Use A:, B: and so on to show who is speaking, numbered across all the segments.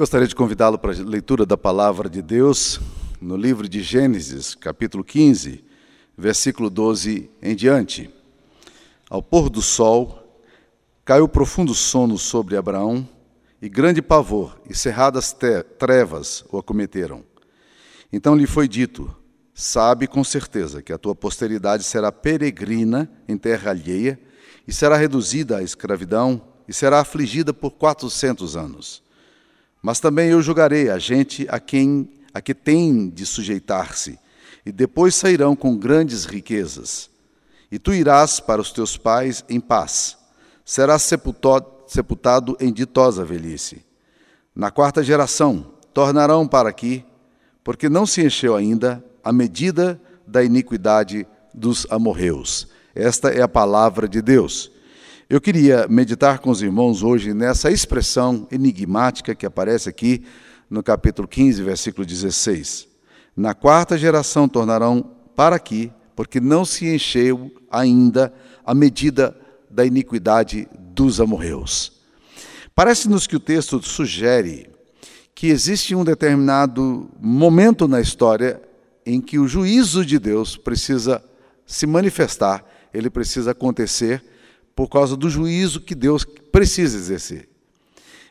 A: Gostaria de convidá-lo para a leitura da palavra de Deus no livro de Gênesis, capítulo 15, versículo 12 em diante. Ao pôr do sol, caiu profundo sono sobre Abraão, e grande pavor e cerradas trevas o acometeram. Então lhe foi dito: Sabe com certeza que a tua posteridade será peregrina em terra alheia, e será reduzida à escravidão, e será afligida por quatrocentos anos. Mas também eu julgarei a gente a quem a que tem de sujeitar-se, e depois sairão com grandes riquezas. E tu irás para os teus pais em paz. Serás sepultado em ditosa velhice. Na quarta geração tornarão para aqui, porque não se encheu ainda a medida da iniquidade dos amorreus. Esta é a palavra de Deus. Eu queria meditar com os irmãos hoje nessa expressão enigmática que aparece aqui no capítulo 15, versículo 16. Na quarta geração tornarão para aqui, porque não se encheu ainda a medida da iniquidade dos amorreus. Parece-nos que o texto sugere que existe um determinado momento na história em que o juízo de Deus precisa se manifestar, ele precisa acontecer por causa do juízo que Deus precisa exercer.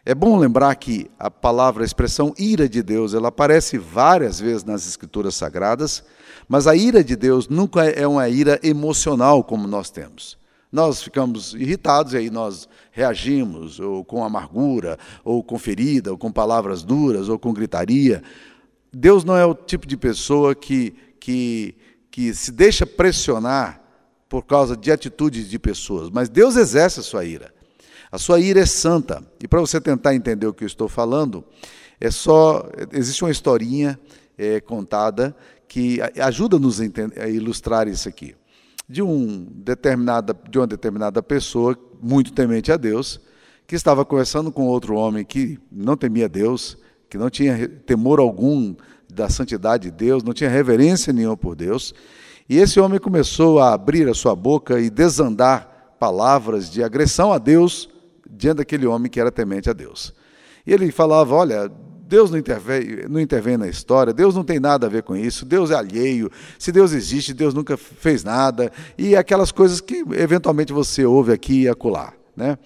A: É bom lembrar que a palavra, a expressão ira de Deus, ela aparece várias vezes nas Escrituras Sagradas, mas a ira de Deus nunca é uma ira emocional como nós temos. Nós ficamos irritados e aí nós reagimos, ou com amargura, ou com ferida, ou com palavras duras, ou com gritaria. Deus não é o tipo de pessoa que, que, que se deixa pressionar por causa de atitudes de pessoas, mas Deus exerce a sua ira. A sua ira é santa. E para você tentar entender o que eu estou falando, é só existe uma historinha é, contada que ajuda-nos a, ilustrar isso aqui. De, um determinada, de uma determinada pessoa, muito temente a Deus, que estava conversando com outro homem que não temia Deus, que não tinha temor algum da santidade de Deus, não tinha reverência nenhuma por Deus, e esse homem começou a abrir a sua boca e desandar palavras de agressão a Deus diante daquele homem que era temente a Deus. E ele falava: Olha, Deus não intervém, não intervém na história, Deus não tem nada a ver com isso, Deus é alheio, se Deus existe, Deus nunca fez nada, e aquelas coisas que eventualmente você ouve aqui e acolá. Né?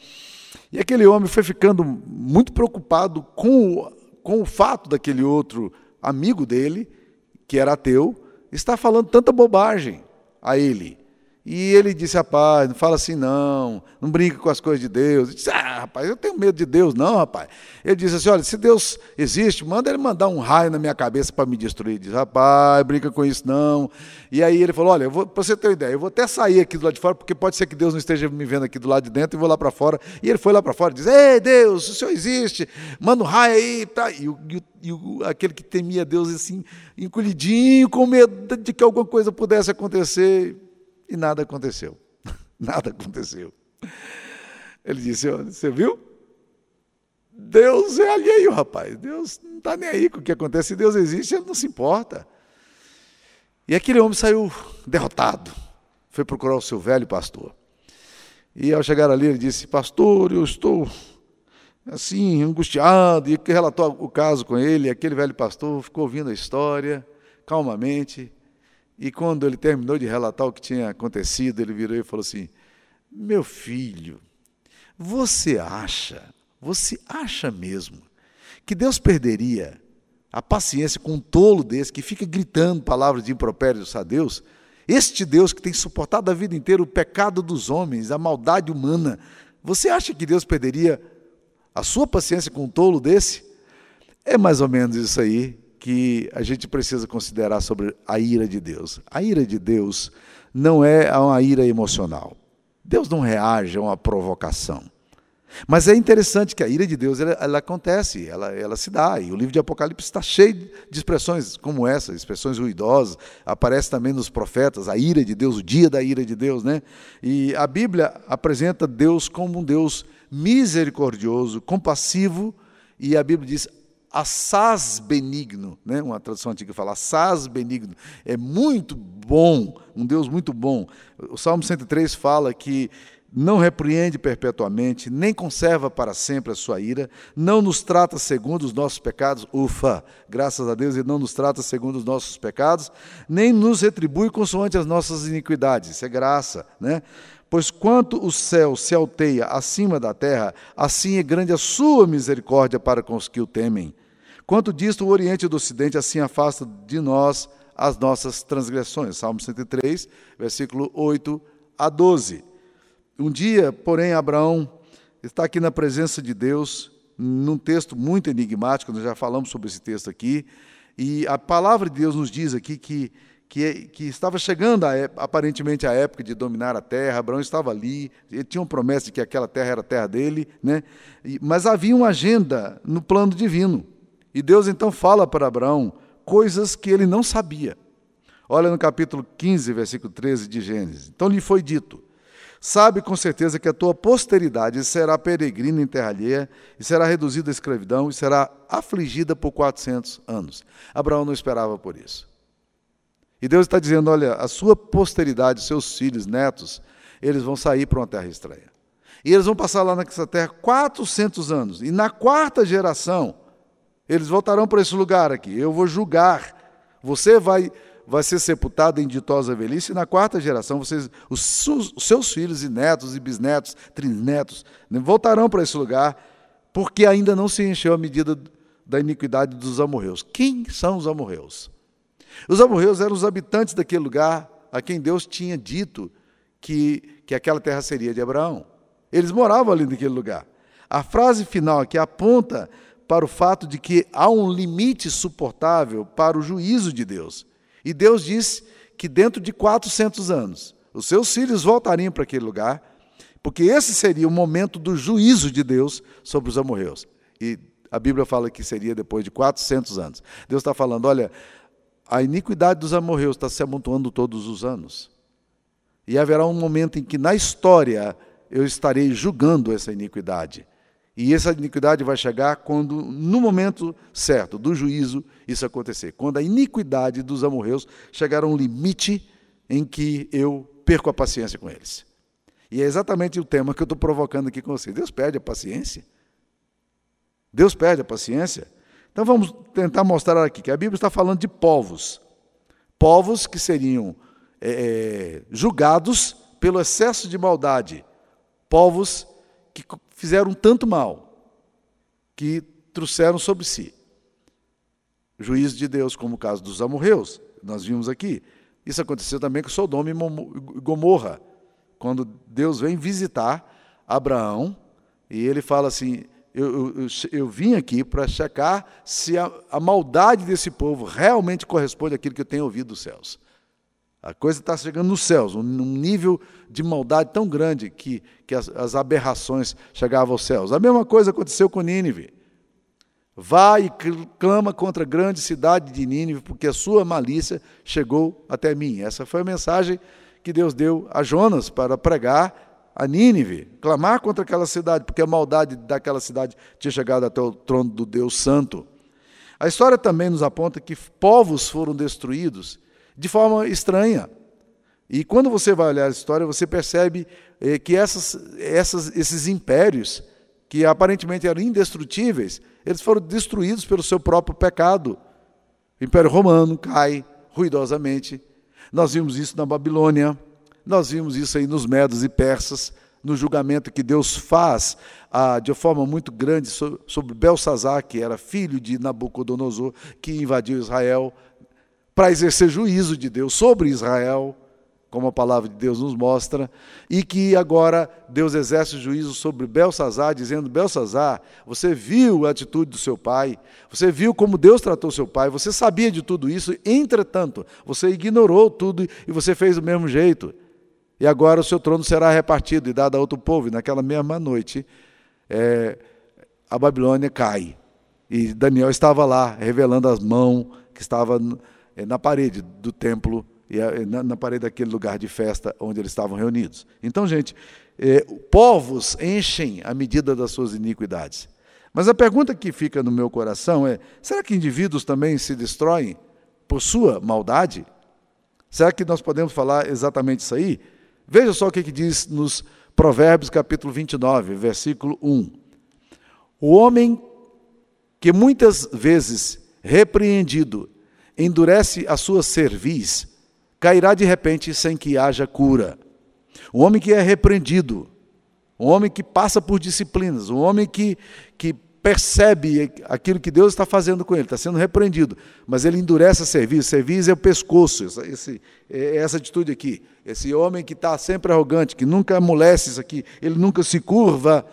A: E aquele homem foi ficando muito preocupado com o, com o fato daquele outro amigo dele, que era ateu, está falando tanta bobagem a ele. E ele disse, rapaz, não fala assim não, não brinca com as coisas de Deus. Ele disse, ah, rapaz, eu tenho medo de Deus, não, rapaz. Ele disse assim, olha, se Deus existe, manda ele mandar um raio na minha cabeça para me destruir. Ele disse, rapaz, brinca com isso não. E aí ele falou, olha, para você ter uma ideia, eu vou até sair aqui do lado de fora, porque pode ser que Deus não esteja me vendo aqui do lado de dentro, e vou lá para fora. E ele foi lá para fora e disse, ei, Deus, o Senhor existe, manda um raio aí. Tá. E, o, e, o, aquele que temia Deus, assim, encolhidinho, com medo de que alguma coisa pudesse acontecer e nada aconteceu. nada aconteceu. Ele disse: Você viu? Deus é alheio, rapaz. Deus não está nem aí com o que acontece. Se Deus existe, ele não se importa. E aquele homem saiu derrotado. Foi procurar o seu velho pastor. E ao chegar ali, ele disse: Pastor, eu estou assim, angustiado. E relatou o caso com ele. E aquele velho pastor ficou ouvindo a história calmamente. E quando ele terminou de relatar o que tinha acontecido, ele virou e falou assim: Meu filho, você acha, você acha mesmo que Deus perderia a paciência com um tolo desse que fica gritando palavras de impropérios a Deus? Este Deus que tem suportado a vida inteira o pecado dos homens, a maldade humana, você acha que Deus perderia a sua paciência com um tolo desse? É mais ou menos isso aí que a gente precisa considerar sobre a ira de Deus. A ira de Deus não é uma ira emocional. Deus não reage a uma provocação. Mas é interessante que a ira de Deus ela, ela, acontece, ela, ela se dá. E o livro de Apocalipse está cheio de expressões como essa, expressões ruidosas. Aparece também nos profetas a ira de Deus, o dia da ira de Deus, né? E a Bíblia apresenta Deus como um Deus misericordioso, compassivo, e a Bíblia diz assaz benigno, né? uma tradução antiga fala assaz benigno, é muito bom, um Deus muito bom. O Salmo 103 fala que não repreende perpetuamente, nem conserva para sempre a sua ira, não nos trata segundo os nossos pecados, ufa, graças a Deus, ele não nos trata segundo os nossos pecados, nem nos retribui consoante as nossas iniquidades, isso é graça, né? Pois quanto o céu se alteia acima da terra, assim é grande a sua misericórdia para com os que o temem. Quanto disto o Oriente do Ocidente, assim afasta de nós as nossas transgressões. Salmo 103, versículo 8 a 12. Um dia, porém, Abraão está aqui na presença de Deus, num texto muito enigmático, nós já falamos sobre esse texto aqui, e a palavra de Deus nos diz aqui que, que, que estava chegando a, aparentemente a época de dominar a terra, Abraão estava ali, ele tinha uma promessa de que aquela terra era a terra dele, né? mas havia uma agenda no plano divino. E Deus então fala para Abraão coisas que ele não sabia. Olha no capítulo 15, versículo 13 de Gênesis. Então lhe foi dito: Sabe com certeza que a tua posteridade será peregrina em terra alheia, e será reduzida à escravidão, e será afligida por 400 anos. Abraão não esperava por isso. E Deus está dizendo: olha, a sua posteridade, seus filhos, netos, eles vão sair para uma terra estranha. E eles vão passar lá nessa terra 400 anos. E na quarta geração, eles voltarão para esse lugar aqui. Eu vou julgar. Você vai vai ser sepultado em ditosa velhice, e na quarta geração, vocês, os, os seus filhos e netos e bisnetos, trisnetos, né, voltarão para esse lugar, porque ainda não se encheu a medida da iniquidade dos amorreus. Quem são os amorreus? Os amorreus eram os habitantes daquele lugar a quem Deus tinha dito que, que aquela terra seria de Abraão. Eles moravam ali naquele lugar. A frase final aqui aponta para o fato de que há um limite suportável para o juízo de Deus. E Deus disse que dentro de 400 anos, os seus filhos voltariam para aquele lugar, porque esse seria o momento do juízo de Deus sobre os amorreus. E a Bíblia fala que seria depois de 400 anos. Deus está falando: olha, a iniquidade dos amorreus está se amontoando todos os anos. E haverá um momento em que na história eu estarei julgando essa iniquidade. E essa iniquidade vai chegar quando, no momento certo do juízo, isso acontecer. Quando a iniquidade dos amorreus chegar a um limite em que eu perco a paciência com eles. E é exatamente o tema que eu estou provocando aqui com você. Deus perde a paciência. Deus perde a paciência. Então vamos tentar mostrar aqui que a Bíblia está falando de povos. Povos que seriam é, é julgados pelo excesso de maldade. Povos que fizeram tanto mal que trouxeram sobre si juízo de Deus, como o caso dos amorreus, nós vimos aqui. Isso aconteceu também com Sodoma e Gomorra, quando Deus vem visitar Abraão e ele fala assim: Eu, eu, eu vim aqui para checar se a, a maldade desse povo realmente corresponde àquilo que eu tenho ouvido dos céus. A coisa está chegando nos céus, um nível de maldade tão grande que, que as, as, aberrações chegavam aos céus. A mesma coisa aconteceu com Nínive. Vai e clama contra a grande cidade de Nínive, porque a sua malícia chegou até mim. Essa foi a mensagem que Deus deu a Jonas para pregar a Nínive, clamar contra aquela cidade, porque a maldade daquela cidade tinha chegado até o trono do Deus Santo. A história também nos aponta que povos foram destruídos de forma estranha. E quando você vai olhar a história, você percebe eh, que essas, essas, esses impérios, que aparentemente eram indestrutíveis, eles foram destruídos pelo seu próprio pecado. O Império Romano cai ruidosamente. Nós vimos isso na Babilônia, nós vimos isso aí nos Medos e Persas, no julgamento que Deus faz ah, de forma muito grande sobre Belsazar, que era filho de Nabucodonosor, que invadiu Israel para exercer juízo de Deus sobre Israel, como a palavra de Deus nos mostra, e que agora Deus exerce juízo sobre Belsazar, dizendo: Belsazar, você viu a atitude do seu pai, você viu como Deus tratou seu pai, você sabia de tudo isso, entretanto, você ignorou tudo e você fez do mesmo jeito. E agora o seu trono será repartido e dado a outro povo. E naquela mesma noite, é, a Babilônia cai. E Daniel estava lá, revelando as mãos que estava na parede do templo e na, parede daquele lugar de festa onde eles estavam reunidos. Então, gente, é, povos enchem a medida das suas iniquidades. Mas a pergunta que fica no meu coração é: será que indivíduos também se destroem por sua maldade? Será que nós podemos falar exatamente isso aí? Veja só o que, que diz nos Provérbios capítulo 29, versículo 1. O homem que muitas vezes repreendido endurece a sua cerviz, cairá de repente sem que haja cura. O homem que é repreendido, o homem que passa por disciplinas, o homem que, que percebe aquilo que Deus está fazendo com ele, está sendo repreendido, mas ele endurece a cerviz, cerviz é o pescoço, esse, é essa atitude aqui. Esse homem que está sempre arrogante, que nunca amolece isso aqui, ele nunca se curva.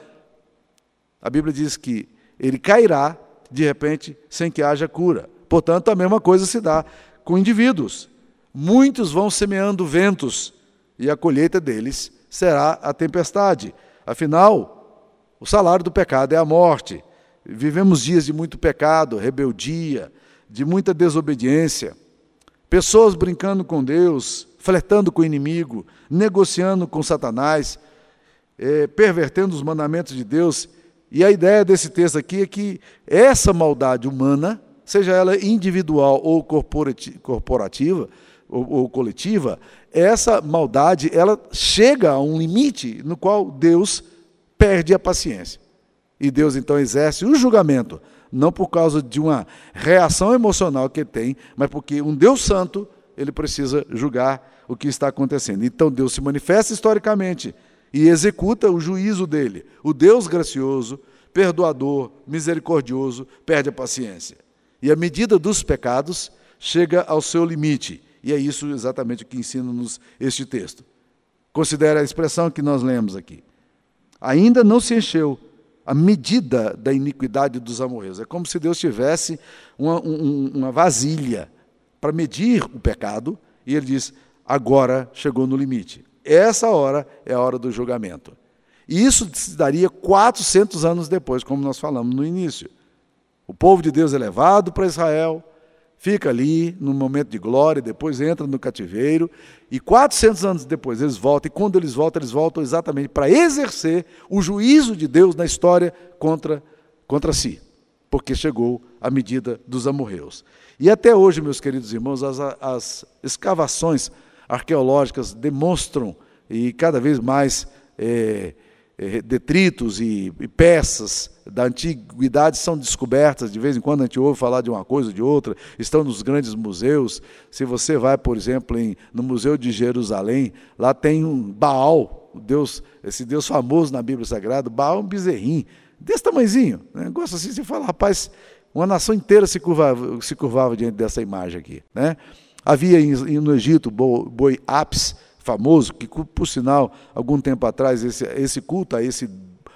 A: A Bíblia diz que ele cairá, de repente, sem que haja cura. Portanto, a mesma coisa se dá com indivíduos. Muitos vão semeando ventos, e a colheita deles será a tempestade. Afinal, o salário do pecado é a morte. Vivemos dias de muito pecado, rebeldia, de muita desobediência. Pessoas brincando com Deus, flertando com o inimigo, negociando com Satanás, é, pervertendo os mandamentos de Deus. E a ideia desse texto aqui é que essa maldade humana, seja ela individual ou corporativa ou, ou coletiva, essa maldade ela chega a um limite no qual Deus perde a paciência. E Deus então exerce o julgamento, não por causa de uma reação emocional que tem, mas porque um Deus santo ele precisa julgar o que está acontecendo. Então Deus se manifesta historicamente e executa o juízo dele. O Deus gracioso, perdoador, misericordioso, perde a paciência. E a medida dos pecados chega ao seu limite. E é isso exatamente que ensina-nos este texto. Considere a expressão que nós lemos aqui. Ainda não se encheu a medida da iniquidade dos amorreus. É como se Deus tivesse uma, um, uma vasilha para medir o pecado, e ele diz: agora chegou no limite. Essa hora é a hora do julgamento. E isso se daria 400 anos depois, como nós falamos no início. O povo de Deus é levado para Israel, fica ali no momento de glória, depois entra no cativeiro, e 400 anos depois eles voltam, e quando eles voltam, eles voltam exatamente para exercer o juízo de Deus na história contra, contra si, porque chegou a medida dos amorreus. E até hoje, meus queridos irmãos, as, as escavações arqueológicas demonstram, e cada vez mais, é, detritos e, e, peças da antiguidade são descobertas, de vez em quando a gente ouve falar de uma coisa ou de outra, estão nos grandes museus. Se você vai, por exemplo, em, no Museu de Jerusalém, lá tem um Baal, Deus, esse Deus famoso na Bíblia Sagrada, Baal é um bezerrinho, desse tamanhozinho. Né? Gosta assim, você fala, rapaz, uma nação inteira se curvava, se curvava diante dessa imagem aqui. Né? Havia no Egito boi apis, famoso, que por sinal, algum tempo atrás, esse, esse culto a esse,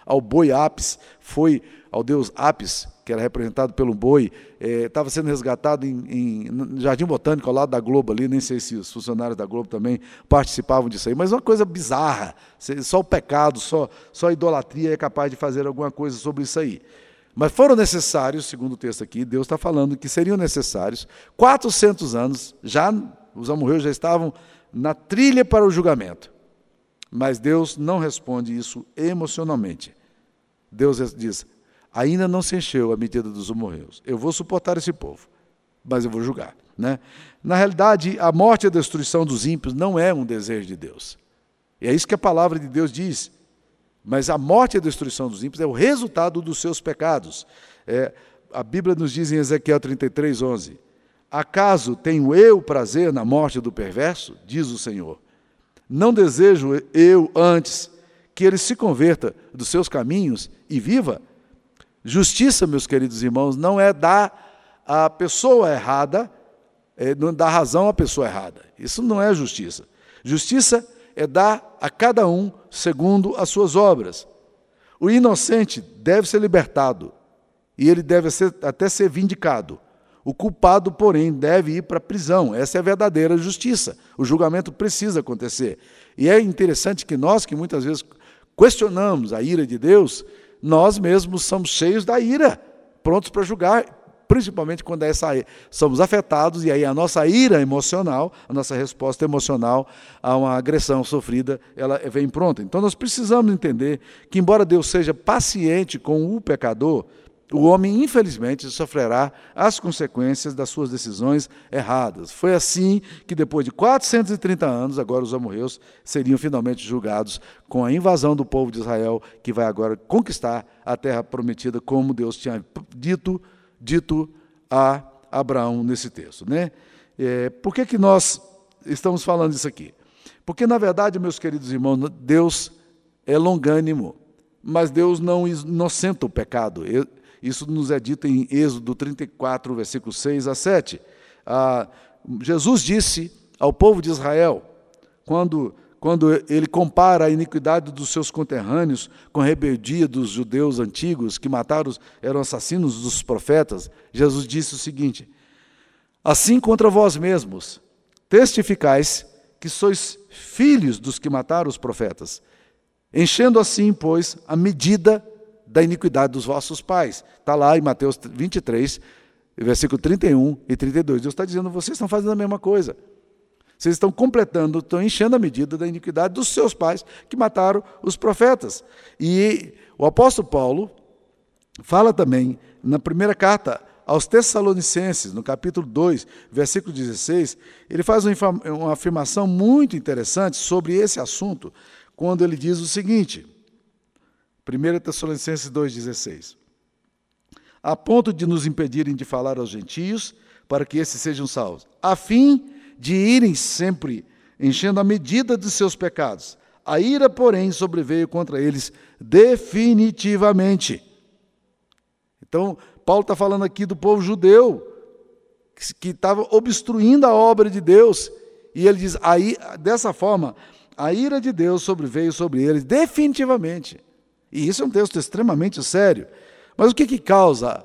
A: ao boi apis foi ao deus Apis, que era representado pelo boi, estava é, sendo resgatado em, em, Jardim Botânico, ao lado da Globo ali, nem sei se os funcionários da Globo também participavam disso aí, mas uma coisa bizarra, só o pecado, só, só a idolatria é capaz de fazer alguma coisa sobre isso aí. Mas foram necessários, segundo o texto aqui, Deus está falando que seriam necessários 400 anos, já os amorreus já estavam na trilha para o julgamento. Mas Deus não responde isso emocionalmente. Deus diz: ainda não se encheu a medida dos amorreus. Eu vou suportar esse povo, mas eu vou julgar. Né? Na realidade, a morte e a destruição dos ímpios não é um desejo de Deus. E é isso que a palavra de Deus diz. Mas a morte e a destruição dos ímpios é o resultado dos seus pecados. É, a Bíblia nos diz em Ezequiel 33, 11: Acaso tenho eu prazer na morte do perverso? Diz o Senhor. Não desejo eu antes que ele se converta dos seus caminhos e viva? Justiça, meus queridos irmãos, não é dar à pessoa errada, é não dar razão à pessoa errada. Isso não é justiça. Justiça é dar a cada um segundo as suas obras. O inocente deve ser libertado e ele deve ser, até ser vindicado. O culpado, porém, deve ir para a prisão. Essa é a verdadeira justiça. O julgamento precisa acontecer. E é interessante que nós, que muitas vezes questionamos a ira de Deus, nós mesmos somos cheios da ira, prontos para julgar, principalmente quando é essa, somos afetados e aí a nossa ira emocional, a nossa resposta emocional a uma agressão sofrida, ela vem pronta. Então nós precisamos entender que embora Deus seja paciente com o pecador, o homem, infelizmente, sofrerá as consequências das suas decisões erradas. Foi assim que, depois de 430 anos, agora os amorreus seriam finalmente julgados com a invasão do povo de Israel, que vai agora conquistar a terra prometida, como Deus tinha dito, dito a Abraão nesse texto. Né? É, por que, que nós estamos falando isso aqui? Porque, na verdade, meus queridos irmãos, Deus é longânimo, mas Deus não inocenta o pecado. Isso nos é dito em Êxodo 34, versículo 6 a 7. Ah, Jesus disse ao povo de Israel, quando, quando ele compara a iniquidade dos seus conterrâneos com a rebeldia dos judeus antigos que mataram, eram assassinos dos profetas, Jesus disse o seguinte: Assim contra vós mesmos testificais que sois filhos dos que mataram os profetas, enchendo assim, pois, a medida da iniquidade dos vossos pais. Está lá em Mateus 23, versículo 31 e 32. Deus está dizendo: vocês estão fazendo a mesma coisa. Vocês estão completando, estão enchendo a medida da iniquidade dos seus pais que mataram os profetas. E o apóstolo Paulo fala também na primeira carta aos Tessalonicenses, no capítulo 2, versículo 16, ele faz uma afirmação muito interessante sobre esse assunto, quando ele diz o seguinte: 1 Tessalonicenses 2,16. A ponto de nos impedirem de falar aos gentios, para que esses sejam salvos, a fim de irem sempre enchendo a medida de seus pecados. A ira, porém, sobreveio contra eles definitivamente. Então, Paulo está falando aqui do povo judeu, que estava obstruindo a obra de Deus. E ele diz: aí, dessa forma, a ira de Deus sobreveio sobre eles definitivamente. E isso é um texto extremamente sério. Mas o que, que causa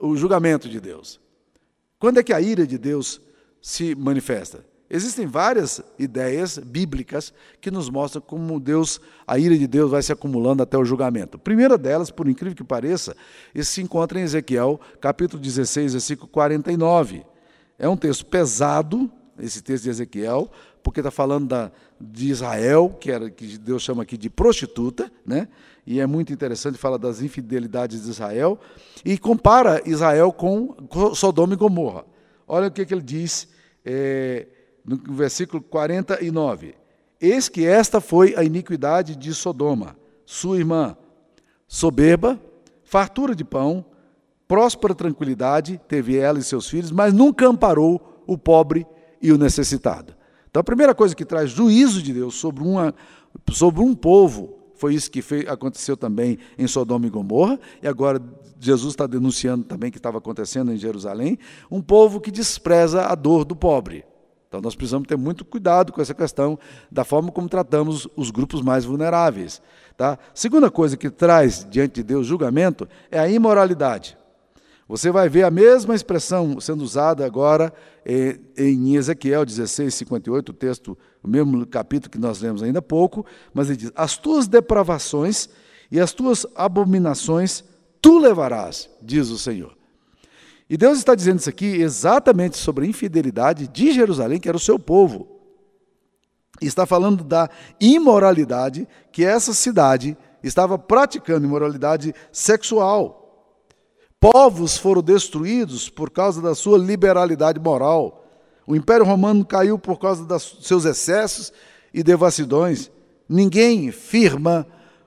A: o julgamento de Deus? Quando é que a ira de Deus se manifesta? Existem várias ideias bíblicas que nos mostram como Deus, a ira de Deus vai se acumulando até o julgamento. A primeira delas, por incrível que pareça, se encontra em Ezequiel, capítulo 16, versículo 49. É um texto pesado, esse texto de Ezequiel, porque está falando da, de Israel, que, era, que Deus chama aqui de prostituta, né? E é muito interessante, fala das infidelidades de Israel, e compara Israel com Sodoma e Gomorra. Olha o que, que ele diz é, no versículo 49. Eis que esta foi a iniquidade de Sodoma, sua irmã, soberba, fartura de pão, próspera tranquilidade, teve ela e seus filhos, mas nunca amparou o pobre e o necessitado. Então, a primeira coisa que traz juízo de Deus sobre, uma, sobre um povo foi isso que fez, aconteceu também em Sodoma e Gomorra, e agora Jesus está denunciando também que estava acontecendo em Jerusalém, um povo que despreza a dor do pobre. Então nós precisamos ter muito cuidado com essa questão da forma como tratamos os grupos mais vulneráveis. Tá? Segunda coisa que traz diante de Deus julgamento é a imoralidade. Você vai ver a mesma expressão sendo usada agora em Ezequiel 16, 58, o texto, o mesmo capítulo que nós lemos ainda há pouco, mas ele diz: As tuas depravações e as tuas abominações tu levarás, diz o Senhor. E Deus está dizendo isso aqui exatamente sobre a infidelidade de Jerusalém, que era o seu povo. Está falando da imoralidade que essa cidade estava praticando, imoralidade sexual. Povos foram destruídos por causa da sua liberalidade moral. O Império Romano caiu por causa dos seus excessos e devassidões. Ninguém firma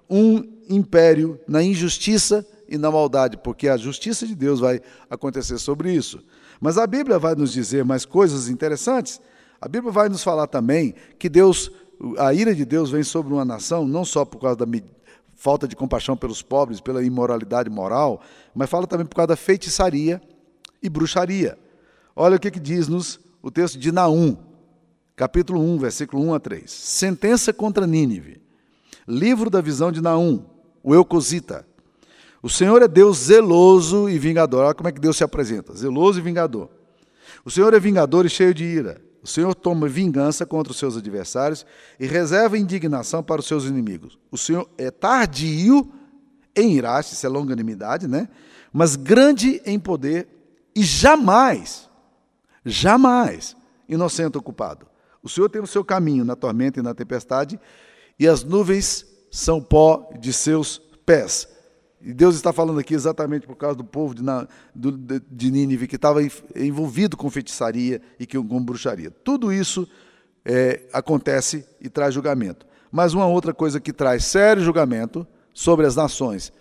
A: um império na injustiça e na maldade, porque a justiça de Deus vai acontecer sobre isso. Mas a Bíblia vai nos dizer mais coisas interessantes. A Bíblia vai nos falar também que Deus, a ira de Deus vem sobre uma nação não só por causa da falta de compaixão pelos pobres, pela imoralidade moral, mas fala também por causa da feitiçaria e bruxaria. Olha o que, que diz-nos o texto de Naum, capítulo 1, versículo 1 a 3. Sentença contra Nínive. Livro da visão de Naum, o Eucosita. O Senhor é Deus zeloso e vingador. Olha como é que Deus se apresenta: zeloso e vingador. O Senhor é vingador e cheio de ira. O Senhor toma vingança contra os seus adversários e reserva indignação para os seus inimigos. O Senhor é tardio em irar-se, isso é longanimidade, né? Mas grande em poder e jamais, jamais inocente ocupado. O Senhor tem o seu caminho na tormenta e na tempestade, e as nuvens são pó de seus pés. E Deus está falando aqui exatamente por causa do povo de, de Nínive que estava envolvido com feitiçaria e com bruxaria. Tudo isso é, acontece e traz julgamento. Mas uma outra coisa que traz sério julgamento sobre as nações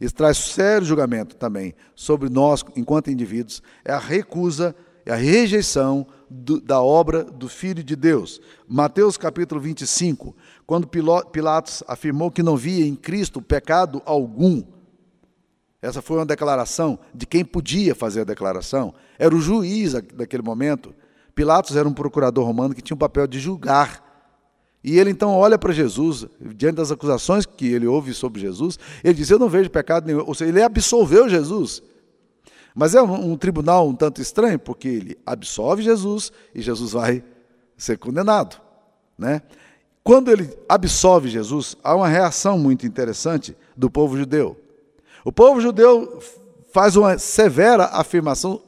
A: e traz sério julgamento também sobre nós, enquanto indivíduos, é a recusa, é a rejeição do, da obra do Filho de Deus. Mateus capítulo 25, quando Pilatos afirmou que não via em Cristo pecado algum, essa foi uma declaração de quem podia fazer a declaração, era o juiz daquele momento. Pilatos era um procurador romano que tinha o papel de julgar. E ele então olha para Jesus, diante das acusações que ele ouve sobre Jesus, ele diz: Eu não vejo pecado nenhum. Ou seja, ele absolveu Jesus. Mas é um, um tribunal um tanto estranho, porque ele absolve Jesus e Jesus vai ser condenado. Né? Quando ele absolve Jesus, há uma reação muito interessante do povo judeu. O povo judeu faz uma severa afirmação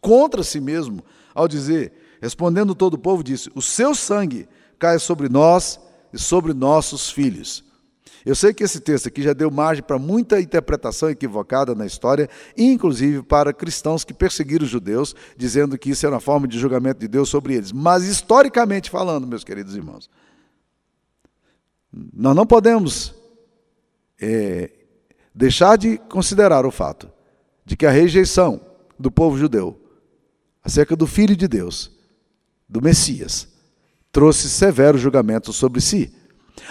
A: contra si mesmo, ao dizer, respondendo todo o povo, disse: O seu sangue cai sobre nós e sobre nossos filhos. Eu sei que esse texto aqui já deu margem para muita interpretação equivocada na história, inclusive para cristãos que perseguiram os judeus, dizendo que isso era uma forma de julgamento de Deus sobre eles. Mas, historicamente falando, meus queridos irmãos, nós não podemos é, deixar de considerar o fato de que a rejeição do povo judeu acerca do Filho de Deus, do Messias, trouxe severo julgamento sobre si,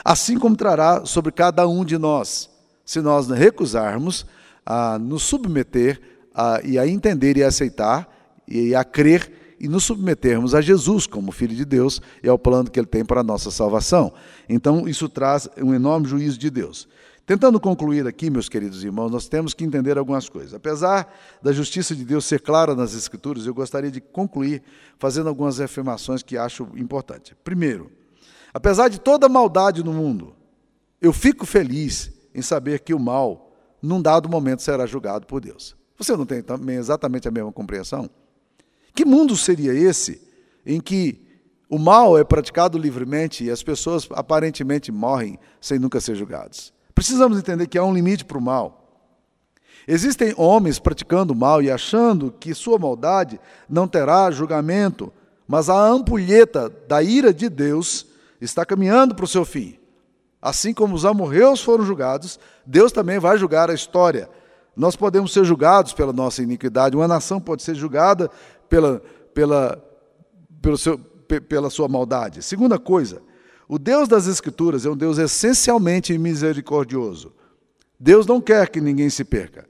A: assim como trará sobre cada um de nós, se nós recusarmos a nos submeter a, e a entender e a aceitar e a crer e nos submetermos a Jesus como Filho de Deus e ao plano que Ele tem para a nossa salvação. Então, isso traz um enorme juízo de Deus. Tentando concluir aqui, meus queridos irmãos, nós temos que entender algumas coisas. Apesar da justiça de Deus ser clara nas Escrituras, eu gostaria de concluir fazendo algumas afirmações que acho importantes. Primeiro, apesar de toda a maldade no mundo, eu fico feliz em saber que o mal, num dado momento, será julgado por Deus. Você não tem também exatamente a mesma compreensão? Que mundo seria esse em que o mal é praticado livremente e as pessoas aparentemente morrem sem nunca ser julgados? Precisamos entender que há um limite para o mal. Existem homens praticando mal e achando que sua maldade não terá julgamento, mas a ampulheta da ira de Deus está caminhando para o seu fim. Assim como os amorreus foram julgados, Deus também vai julgar a história. Nós podemos ser julgados pela nossa iniquidade, uma nação pode ser julgada pela, pela, pelo seu, pela sua maldade. Segunda coisa, o Deus das Escrituras é um Deus essencialmente misericordioso. Deus não quer que ninguém se perca.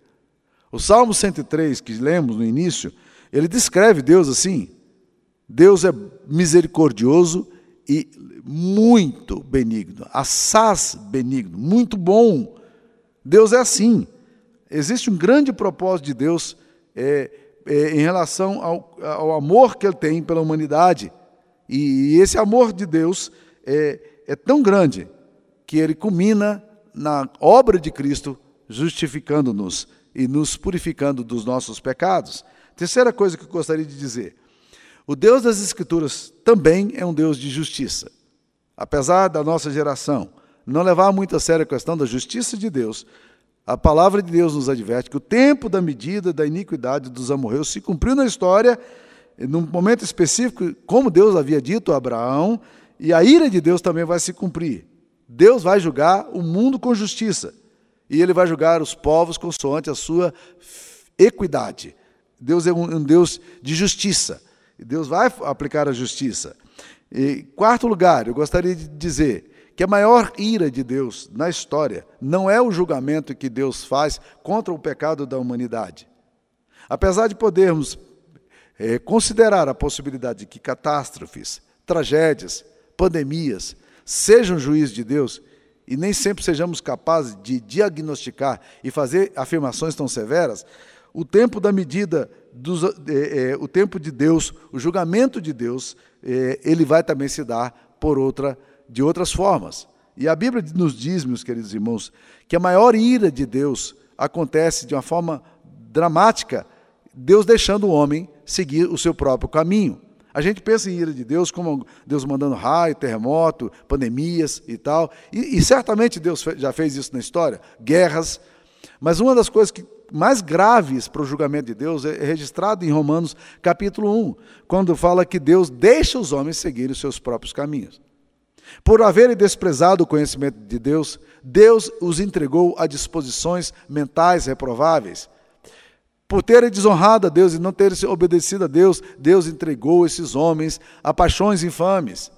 A: O Salmo 103, que lemos no início, ele descreve Deus assim: Deus é misericordioso e muito benigno, assaz benigno, muito bom. Deus é assim. Existe um grande propósito de Deus é, é, em relação ao, ao, amor que Ele tem pela humanidade. E, e esse amor de Deus é, é tão grande que ele culmina na obra de Cristo, justificando-nos e nos purificando dos nossos pecados. Terceira coisa que eu gostaria de dizer: o Deus das Escrituras também é um Deus de justiça. Apesar da nossa geração não levar muito a sério a questão da justiça de Deus, a palavra de Deus nos adverte que o tempo da medida da iniquidade dos amorreus se cumpriu na história, num momento específico, como Deus havia dito a Abraão, e a ira de Deus também vai se cumprir. Deus vai julgar o mundo com justiça. E ele vai julgar os povos consoante a sua equidade. Deus é um, Deus de justiça. E Deus vai aplicar a justiça. E quarto lugar, eu gostaria de dizer que a maior ira de Deus na história não é o julgamento que Deus faz contra o pecado da humanidade. Apesar de podermos é, considerar a possibilidade de que catástrofes, tragédias, pandemias, sejam juízes de Deus e nem sempre sejamos capazes de diagnosticar e fazer afirmações tão severas, o tempo da medida, dos, é, é, o tempo de Deus, o julgamento de Deus, é, ele vai também se dar por outra, de outras formas. E a Bíblia nos diz, meus queridos irmãos, que a maior ira de Deus acontece de uma forma dramática, Deus deixando o homem seguir o seu próprio caminho. A gente pensa em ira de Deus como Deus mandando raio, terremoto, pandemias e tal. E, e certamente Deus já fez isso na história. Guerras. Mas uma das coisas que mais graves para o julgamento de Deus é registrado em Romanos capítulo 1, quando fala que Deus deixa os homens seguirem os seus próprios caminhos. Por haverem desprezado o conhecimento de Deus, Deus os entregou a disposições mentais reprováveis. Por terem desonrado a Deus e não terem obedecido a Deus, Deus entregou esses homens a paixões infames.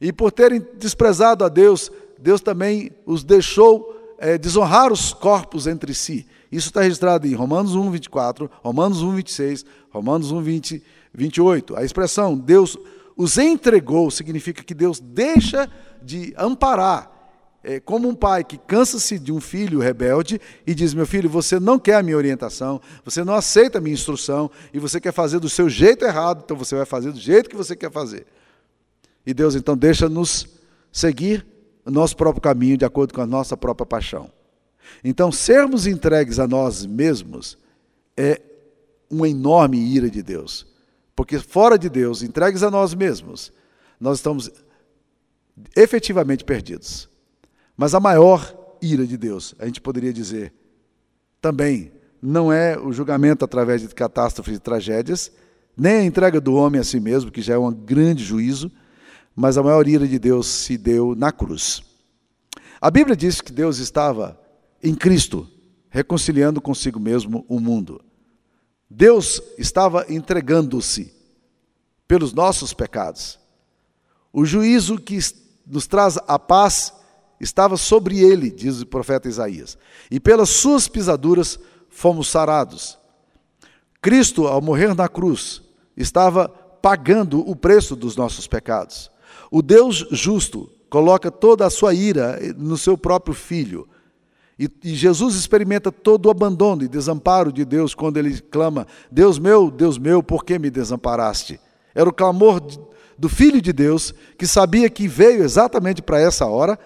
A: E por terem desprezado a Deus, Deus também os deixou é, desonrar os corpos entre si. Isso está registrado em Romanos 1, 24, Romanos 1, 26, Romanos 1, 20, 28. A expressão Deus os entregou significa que Deus deixa de amparar. É como um pai que cansa-se de um filho rebelde e diz: Meu filho, você não quer a minha orientação, você não aceita a minha instrução e você quer fazer do seu jeito errado, então você vai fazer do jeito que você quer fazer. E Deus então deixa-nos seguir o nosso próprio caminho de acordo com a nossa própria paixão. Então, sermos entregues a nós mesmos é uma enorme ira de Deus. Porque fora de Deus, entregues a nós mesmos, nós estamos efetivamente perdidos. Mas a maior ira de Deus, a gente poderia dizer, também não é o julgamento através de catástrofes e tragédias, nem a entrega do homem a si mesmo, que já é um grande juízo, mas a maior ira de Deus se deu na cruz. A Bíblia diz que Deus estava em Cristo, reconciliando consigo mesmo o mundo. Deus estava entregando-se pelos nossos pecados. O juízo que nos traz a paz estava sobre ele, diz o profeta Isaías. E pelas suas pisaduras fomos sarados. Cristo, ao morrer na cruz, estava pagando o preço dos nossos pecados. O Deus justo coloca toda a sua ira no seu próprio filho e, Jesus experimenta todo o abandono e desamparo de Deus quando ele clama: Deus meu, Deus meu, por que me desamparaste? Era o clamor do Filho de Deus, que sabia que veio exatamente para essa hora,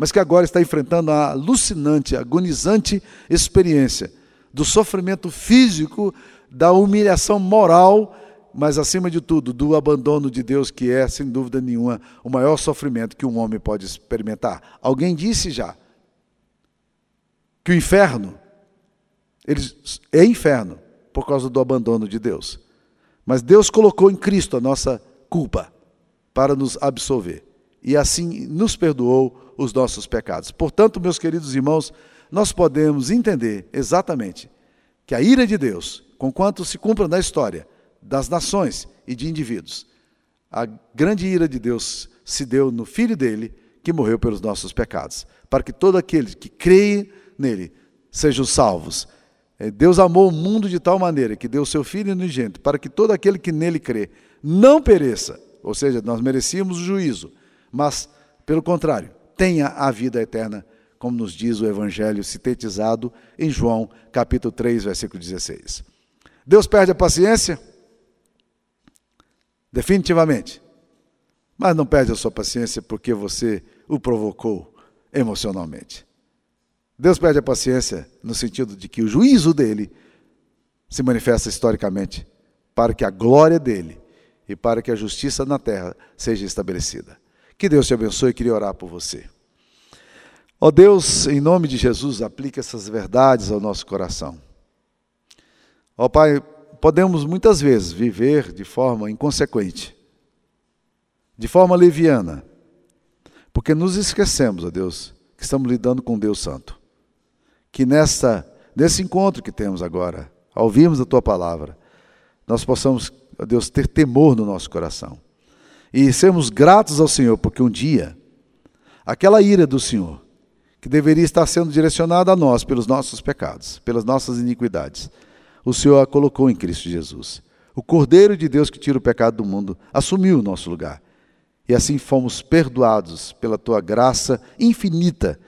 A: mas que agora está enfrentando a alucinante, agonizante experiência do sofrimento físico, da humilhação moral, mas acima de tudo, do abandono de Deus, que é, sem dúvida nenhuma, o maior sofrimento que um homem pode experimentar. Alguém disse já que o inferno ele é inferno por causa do abandono de Deus. Mas Deus colocou em Cristo a nossa culpa para nos absolver e assim nos perdoou os nossos pecados. Portanto, meus queridos irmãos, nós podemos entender exatamente que a ira de Deus, conquanto se cumpra na história das nações e de indivíduos, a grande ira de Deus se deu no Filho dele, que morreu pelos nossos pecados, para que todo aquele que crê nele sejam salvos. É, Deus amou o mundo de tal maneira que deu seu Filho unigênito para que todo aquele que nele crê não pereça, ou seja, nós merecíamos o juízo, mas, pelo contrário, tenha a vida eterna, como nos diz o Evangelho sintetizado em João, capítulo 3, versículo 16. Deus perde a paciência? Definitivamente. Mas não perde a sua paciência porque você o provocou emocionalmente. Deus perde a paciência no sentido de que o juízo dele se manifesta historicamente para que a glória dele e para que a justiça na terra seja estabelecida. Que Deus te abençoe e queria orar por você. Ó oh Deus, em nome de Jesus, aplique essas verdades ao nosso coração. Ó oh Pai, podemos muitas vezes viver de forma inconsequente, de forma leviana, porque nos esquecemos, ó Deus, que estamos lidando com Deus Santo que nessa, nesse encontro que temos agora, ao ouvirmos a tua palavra, nós possamos, ó Deus, ter temor no nosso coração e sermos gratos ao Senhor, porque um dia, aquela ira do Senhor, que deveria estar sendo direcionada a nós pelos nossos pecados, pelas nossas iniquidades, o Senhor a colocou em Cristo Jesus. O Cordeiro de Deus que tira o pecado do mundo assumiu o nosso lugar. E assim fomos perdoados pela tua graça infinita,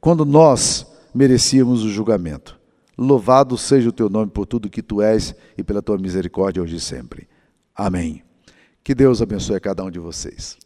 A: quando nós merecíamos o julgamento. Louvado seja o teu nome por tudo que tu és e pela tua misericórdia hoje e sempre. Amém. Que Deus abençoe cada um de vocês.